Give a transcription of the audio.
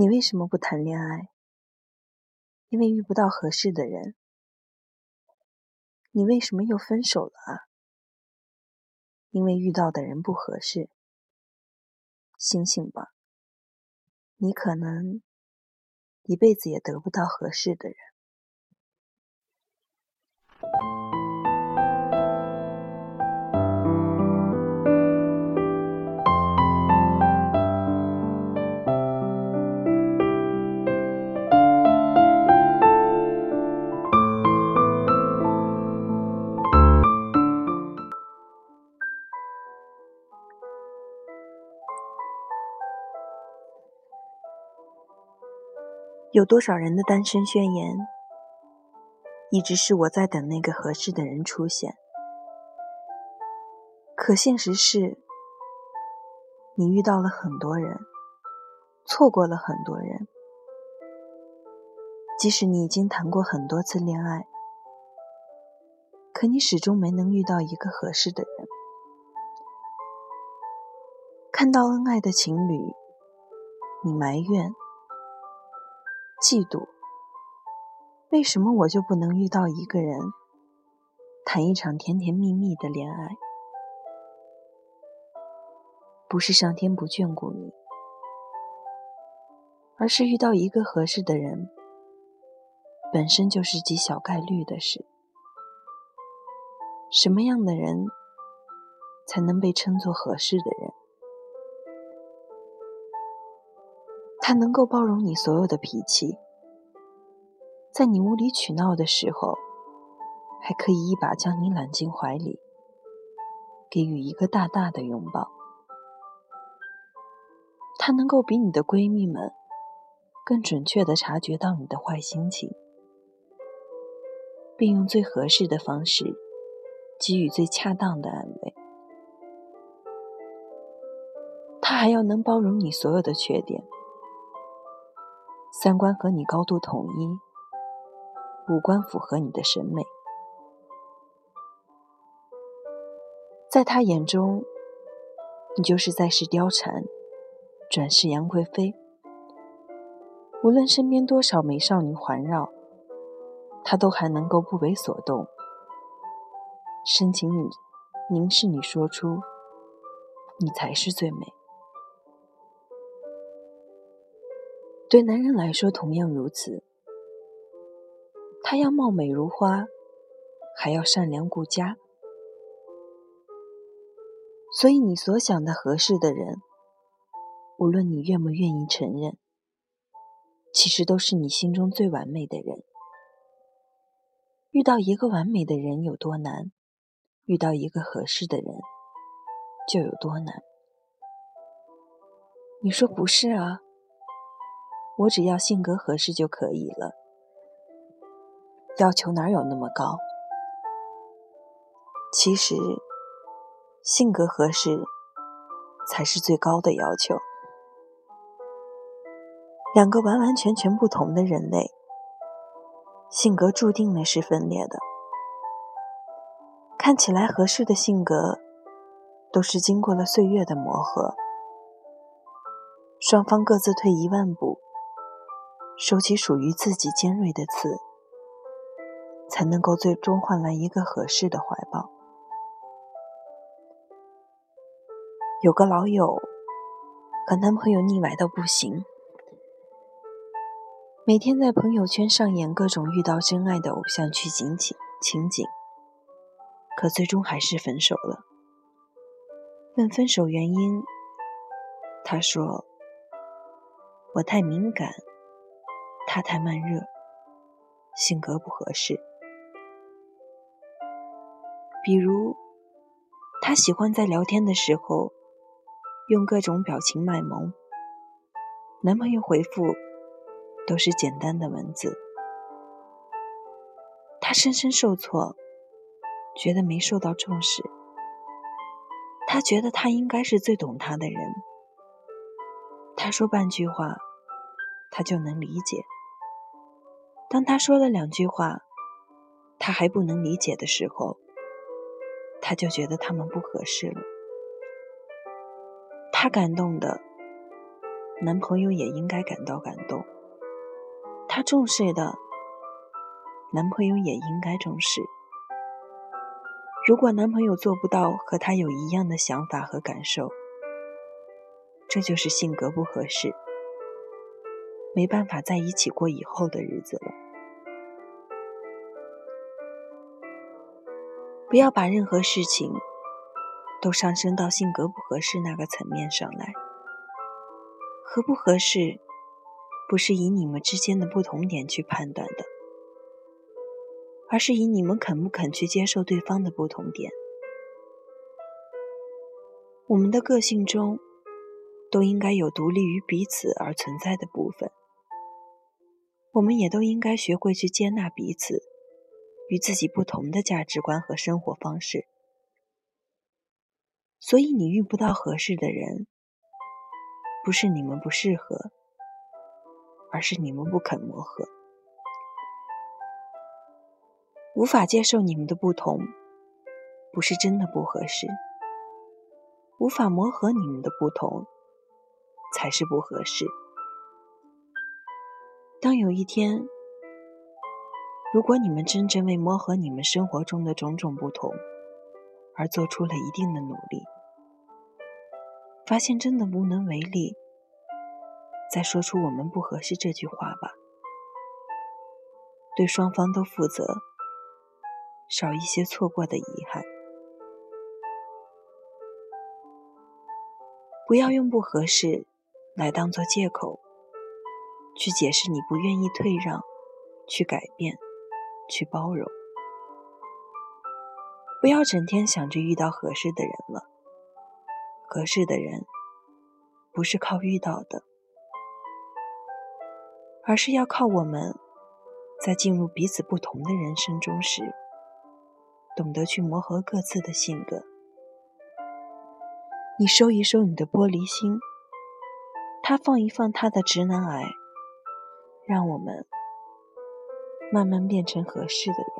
你为什么不谈恋爱？因为遇不到合适的人。你为什么又分手了啊？因为遇到的人不合适。醒醒吧，你可能一辈子也得不到合适的人。有多少人的单身宣言，一直是我在等那个合适的人出现。可现实是，你遇到了很多人，错过了很多人。即使你已经谈过很多次恋爱，可你始终没能遇到一个合适的人。看到恩爱的情侣，你埋怨。嫉妒，为什么我就不能遇到一个人，谈一场甜甜蜜蜜的恋爱？不是上天不眷顾你，而是遇到一个合适的人，本身就是极小概率的事。什么样的人才能被称作合适的人？他能够包容你所有的脾气，在你无理取闹的时候，还可以一把将你揽进怀里，给予一个大大的拥抱。他能够比你的闺蜜们更准确地察觉到你的坏心情，并用最合适的方式给予最恰当的安慰。他还要能包容你所有的缺点。三观和你高度统一，五官符合你的审美，在他眼中，你就是在世貂蝉，转世杨贵妃。无论身边多少美少女环绕，他都还能够不为所动，深情你凝视你，说出：“你才是最美。”对男人来说同样如此，他要貌美如花，还要善良顾家。所以，你所想的合适的人，无论你愿不愿意承认，其实都是你心中最完美的人。遇到一个完美的人有多难，遇到一个合适的人就有多难。你说不是啊？我只要性格合适就可以了，要求哪有那么高？其实，性格合适才是最高的要求。两个完完全全不同的人类，性格注定了是分裂的。看起来合适的性格，都是经过了岁月的磨合，双方各自退一万步。收起属于自己尖锐的刺，才能够最终换来一个合适的怀抱。有个老友和男朋友腻歪到不行，每天在朋友圈上演各种遇到真爱的偶像剧情景情景，可最终还是分手了。问分手原因，他说：“我太敏感。”他太慢热，性格不合适。比如，他喜欢在聊天的时候用各种表情卖萌，男朋友回复都是简单的文字。他深深受挫，觉得没受到重视。他觉得他应该是最懂他的人。他说半句话，他就能理解。当他说了两句话，他还不能理解的时候，他就觉得他们不合适了。他感动的男朋友也应该感到感动。他重视的，男朋友也应该重视。如果男朋友做不到和他有一样的想法和感受，这就是性格不合适，没办法在一起过以后的日子了。不要把任何事情都上升到性格不合适那个层面上来。合不合适，不是以你们之间的不同点去判断的。而是以你们肯不肯去接受对方的不同点。我们的个性中都应该有独立于彼此而存在的部分，我们也都应该学会去接纳彼此与自己不同的价值观和生活方式。所以，你遇不到合适的人，不是你们不适合，而是你们不肯磨合。无法接受你们的不同，不是真的不合适；无法磨合你们的不同，才是不合适。当有一天，如果你们真正为磨合你们生活中的种种不同而做出了一定的努力，发现真的无能为力，再说出“我们不合适”这句话吧，对双方都负责。少一些错过的遗憾。不要用不合适来当做借口，去解释你不愿意退让、去改变、去包容。不要整天想着遇到合适的人了，合适的人不是靠遇到的，而是要靠我们在进入彼此不同的人生中时。懂得去磨合各自的性格，你收一收你的玻璃心，他放一放他的直男癌，让我们慢慢变成合适的人。